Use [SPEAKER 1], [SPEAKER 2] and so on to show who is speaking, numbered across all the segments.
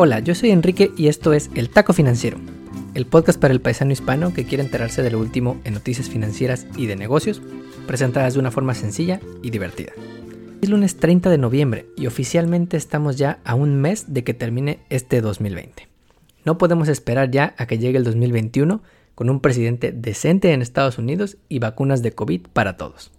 [SPEAKER 1] Hola, yo soy Enrique y esto es El Taco Financiero, el podcast para el paisano hispano que quiere enterarse de lo último en noticias financieras y de negocios, presentadas de una forma sencilla y divertida. Es lunes 30 de noviembre y oficialmente estamos ya a un mes de que termine este 2020. No podemos esperar ya a que llegue el 2021 con un presidente decente en Estados Unidos y vacunas de COVID para todos.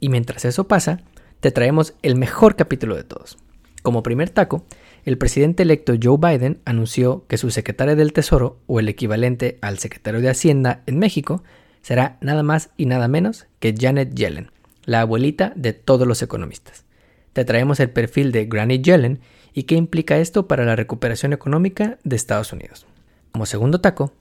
[SPEAKER 1] Y mientras eso pasa, te traemos el mejor capítulo de todos. Como primer taco, el presidente electo Joe Biden anunció que su secretaria del Tesoro, o el equivalente al secretario de Hacienda en México, será nada más y nada menos que Janet Yellen, la abuelita de todos los economistas. Te traemos el perfil de Granny Yellen y qué implica esto para la recuperación económica de Estados Unidos. Como segundo taco,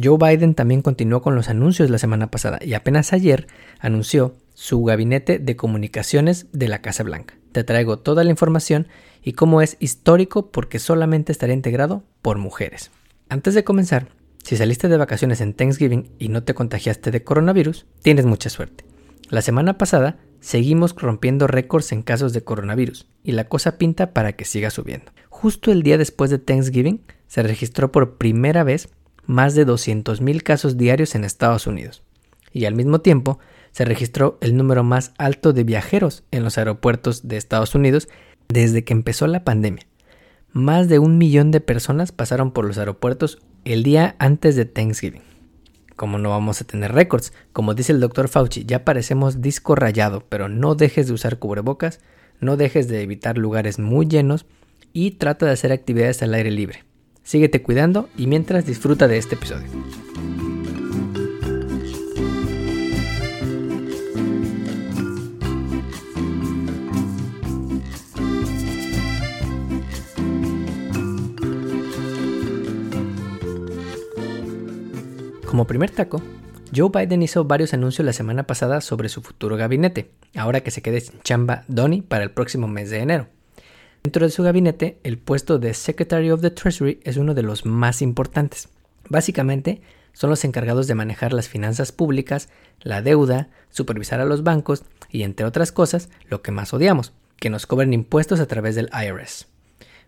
[SPEAKER 1] Joe Biden también continuó con los anuncios la semana pasada y apenas ayer anunció su gabinete de comunicaciones de la Casa Blanca. Te traigo toda la información y cómo es histórico porque solamente estará integrado por mujeres. Antes de comenzar, si saliste de vacaciones en Thanksgiving y no te contagiaste de coronavirus, tienes mucha suerte. La semana pasada seguimos rompiendo récords en casos de coronavirus y la cosa pinta para que siga subiendo. Justo el día después de Thanksgiving se registró por primera vez más de 200.000 casos diarios en Estados Unidos y al mismo tiempo se registró el número más alto de viajeros en los aeropuertos de Estados Unidos desde que empezó la pandemia. Más de un millón de personas pasaron por los aeropuertos el día antes de Thanksgiving. Como no vamos a tener récords, como dice el doctor Fauci, ya parecemos disco rayado, pero no dejes de usar cubrebocas, no dejes de evitar lugares muy llenos y trata de hacer actividades al aire libre. Síguete cuidando y mientras disfruta de este episodio. Como primer taco, Joe Biden hizo varios anuncios la semana pasada sobre su futuro gabinete, ahora que se quede sin chamba Donnie para el próximo mes de enero. Dentro de su gabinete, el puesto de Secretary of the Treasury es uno de los más importantes. Básicamente, son los encargados de manejar las finanzas públicas, la deuda, supervisar a los bancos y, entre otras cosas, lo que más odiamos, que nos cobren impuestos a través del IRS.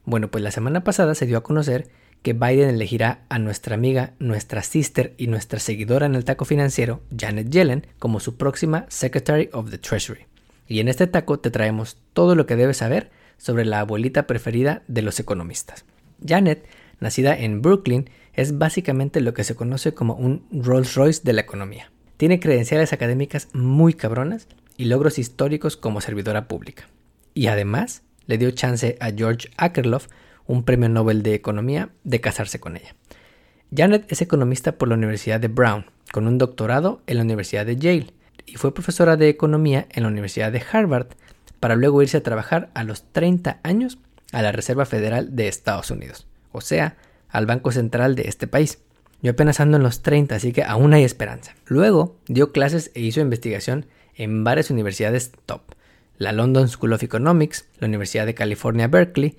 [SPEAKER 1] Bueno, pues la semana pasada se dio a conocer que Biden elegirá a nuestra amiga, nuestra sister y nuestra seguidora en el taco financiero, Janet Yellen, como su próxima Secretary of the Treasury. Y en este taco te traemos todo lo que debes saber sobre la abuelita preferida de los economistas. Janet, nacida en Brooklyn, es básicamente lo que se conoce como un Rolls Royce de la economía. Tiene credenciales académicas muy cabronas y logros históricos como servidora pública. Y además le dio chance a George Akerlof, un premio Nobel de Economía, de casarse con ella. Janet es economista por la Universidad de Brown, con un doctorado en la Universidad de Yale, y fue profesora de economía en la Universidad de Harvard, para luego irse a trabajar a los 30 años a la Reserva Federal de Estados Unidos, o sea, al Banco Central de este país. Yo apenas ando en los 30, así que aún hay esperanza. Luego dio clases e hizo investigación en varias universidades top, la London School of Economics, la Universidad de California Berkeley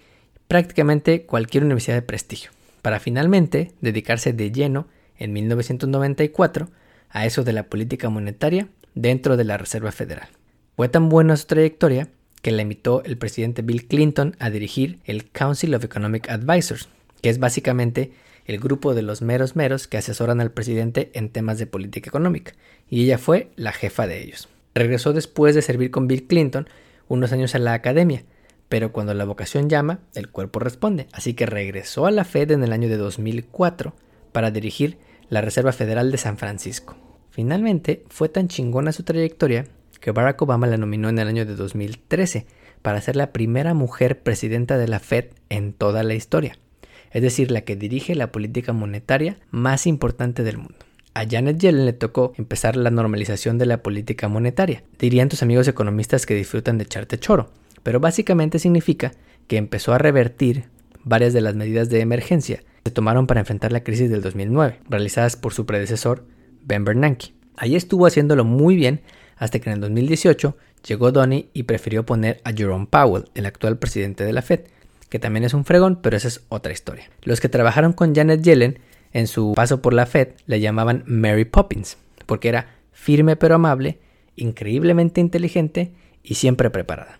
[SPEAKER 1] prácticamente cualquier universidad de prestigio, para finalmente dedicarse de lleno en 1994 a eso de la política monetaria dentro de la Reserva Federal. Fue tan buena su trayectoria que la invitó el presidente Bill Clinton a dirigir el Council of Economic Advisors, que es básicamente el grupo de los meros meros que asesoran al presidente en temas de política económica, y ella fue la jefa de ellos. Regresó después de servir con Bill Clinton unos años en la academia, pero cuando la vocación llama, el cuerpo responde, así que regresó a la Fed en el año de 2004 para dirigir la Reserva Federal de San Francisco. Finalmente, fue tan chingona su trayectoria que Barack Obama la nominó en el año de 2013 para ser la primera mujer presidenta de la Fed en toda la historia, es decir, la que dirige la política monetaria más importante del mundo. A Janet Yellen le tocó empezar la normalización de la política monetaria. Dirían tus amigos economistas que disfrutan de echarte choro pero básicamente significa que empezó a revertir varias de las medidas de emergencia que se tomaron para enfrentar la crisis del 2009, realizadas por su predecesor Ben Bernanke. Ahí estuvo haciéndolo muy bien hasta que en el 2018 llegó Donny y prefirió poner a Jerome Powell, el actual presidente de la Fed, que también es un fregón, pero esa es otra historia. Los que trabajaron con Janet Yellen en su paso por la Fed le llamaban Mary Poppins, porque era firme pero amable, increíblemente inteligente y siempre preparada.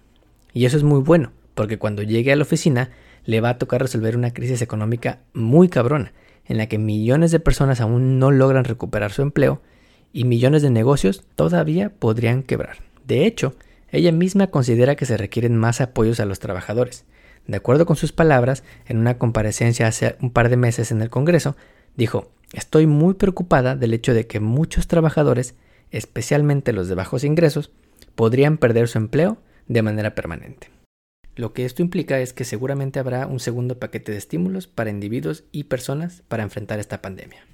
[SPEAKER 1] Y eso es muy bueno, porque cuando llegue a la oficina le va a tocar resolver una crisis económica muy cabrona, en la que millones de personas aún no logran recuperar su empleo y millones de negocios todavía podrían quebrar. De hecho, ella misma considera que se requieren más apoyos a los trabajadores. De acuerdo con sus palabras, en una comparecencia hace un par de meses en el Congreso, dijo, estoy muy preocupada del hecho de que muchos trabajadores, especialmente los de bajos ingresos, podrían perder su empleo de manera permanente. Lo que esto implica es que seguramente habrá un segundo paquete de estímulos para individuos y personas para enfrentar esta pandemia.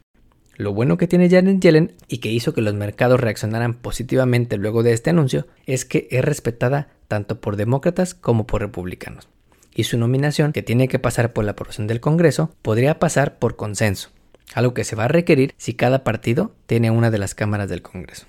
[SPEAKER 1] Lo bueno que tiene Janet Yellen y que hizo que los mercados reaccionaran positivamente luego de este anuncio es que es respetada tanto por demócratas como por republicanos. Y su nominación, que tiene que pasar por la aprobación del Congreso, podría pasar por consenso, algo que se va a requerir si cada partido tiene una de las cámaras del Congreso.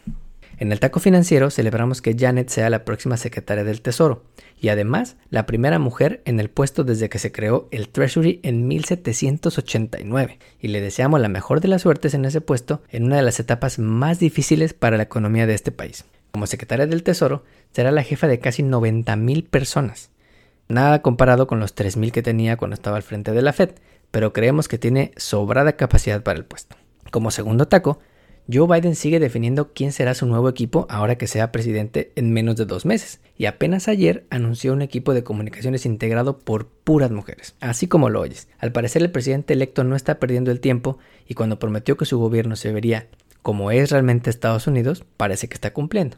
[SPEAKER 1] En el taco financiero celebramos que Janet sea la próxima secretaria del Tesoro y además la primera mujer en el puesto desde que se creó el Treasury en 1789 y le deseamos la mejor de las suertes en ese puesto en una de las etapas más difíciles para la economía de este país. Como secretaria del Tesoro será la jefa de casi 90.000 personas. Nada comparado con los 3.000 que tenía cuando estaba al frente de la Fed, pero creemos que tiene sobrada capacidad para el puesto. Como segundo taco, Joe Biden sigue definiendo quién será su nuevo equipo ahora que sea presidente en menos de dos meses, y apenas ayer anunció un equipo de comunicaciones integrado por puras mujeres, así como lo oyes. Al parecer el presidente electo no está perdiendo el tiempo y cuando prometió que su gobierno se vería como es realmente Estados Unidos, parece que está cumpliendo.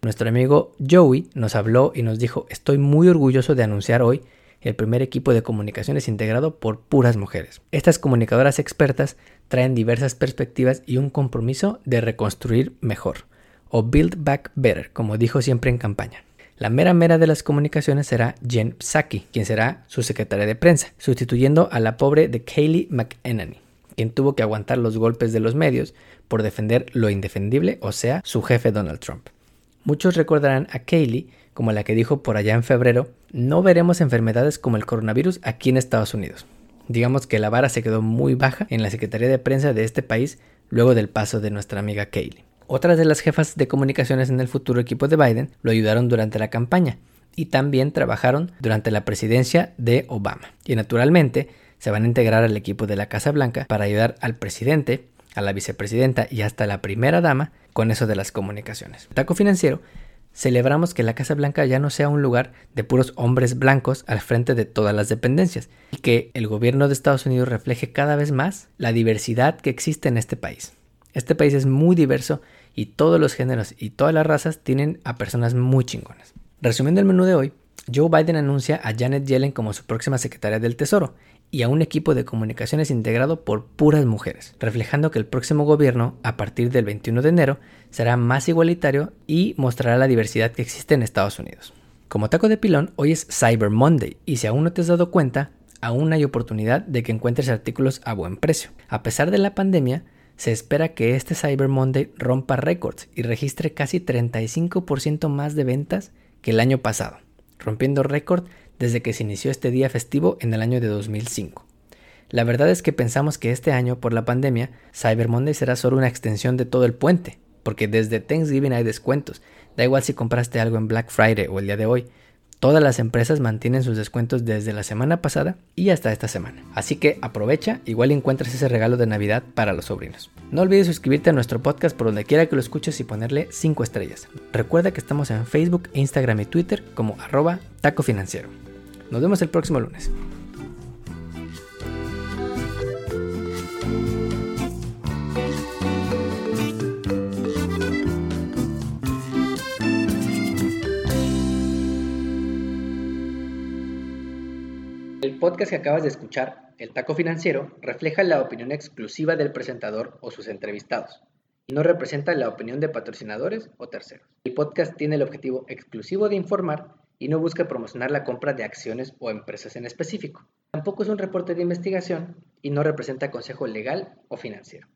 [SPEAKER 1] Nuestro amigo Joey nos habló y nos dijo, estoy muy orgulloso de anunciar hoy el primer equipo de comunicaciones integrado por puras mujeres. Estas comunicadoras expertas traen diversas perspectivas y un compromiso de reconstruir mejor, o build back better, como dijo siempre en campaña. La mera mera de las comunicaciones será Jen Psaki, quien será su secretaria de prensa, sustituyendo a la pobre de Kayleigh McEnany, quien tuvo que aguantar los golpes de los medios por defender lo indefendible, o sea, su jefe Donald Trump. Muchos recordarán a Kayleigh como la que dijo por allá en febrero, no veremos enfermedades como el coronavirus aquí en Estados Unidos. Digamos que la vara se quedó muy baja en la Secretaría de Prensa de este país luego del paso de nuestra amiga Kaylee. Otras de las jefas de comunicaciones en el futuro equipo de Biden lo ayudaron durante la campaña y también trabajaron durante la presidencia de Obama. Y naturalmente se van a integrar al equipo de la Casa Blanca para ayudar al presidente, a la vicepresidenta y hasta la primera dama con eso de las comunicaciones. taco financiero celebramos que la Casa Blanca ya no sea un lugar de puros hombres blancos al frente de todas las dependencias y que el gobierno de Estados Unidos refleje cada vez más la diversidad que existe en este país. Este país es muy diverso y todos los géneros y todas las razas tienen a personas muy chingonas. Resumiendo el menú de hoy, Joe Biden anuncia a Janet Yellen como su próxima secretaria del Tesoro y a un equipo de comunicaciones integrado por puras mujeres, reflejando que el próximo gobierno, a partir del 21 de enero, será más igualitario y mostrará la diversidad que existe en Estados Unidos. Como taco de pilón, hoy es Cyber Monday y si aún no te has dado cuenta, aún hay oportunidad de que encuentres artículos a buen precio. A pesar de la pandemia, se espera que este Cyber Monday rompa récords y registre casi 35% más de ventas que el año pasado, rompiendo récord desde que se inició este día festivo en el año de 2005. La verdad es que pensamos que este año, por la pandemia, Cyber Monday será solo una extensión de todo el puente, porque desde Thanksgiving hay descuentos, da igual si compraste algo en Black Friday o el día de hoy, Todas las empresas mantienen sus descuentos desde la semana pasada y hasta esta semana. Así que aprovecha, igual encuentras ese regalo de Navidad para los sobrinos. No olvides suscribirte a nuestro podcast por donde quiera que lo escuches y ponerle 5 estrellas. Recuerda que estamos en Facebook, Instagram y Twitter como arroba taco financiero. Nos vemos el próximo lunes. El podcast que acabas de escuchar, El Taco Financiero, refleja la opinión exclusiva del presentador o sus entrevistados y no representa la opinión de patrocinadores o terceros. El podcast tiene el objetivo exclusivo de informar y no busca promocionar la compra de acciones o empresas en específico. Tampoco es un reporte de investigación y no representa consejo legal o financiero.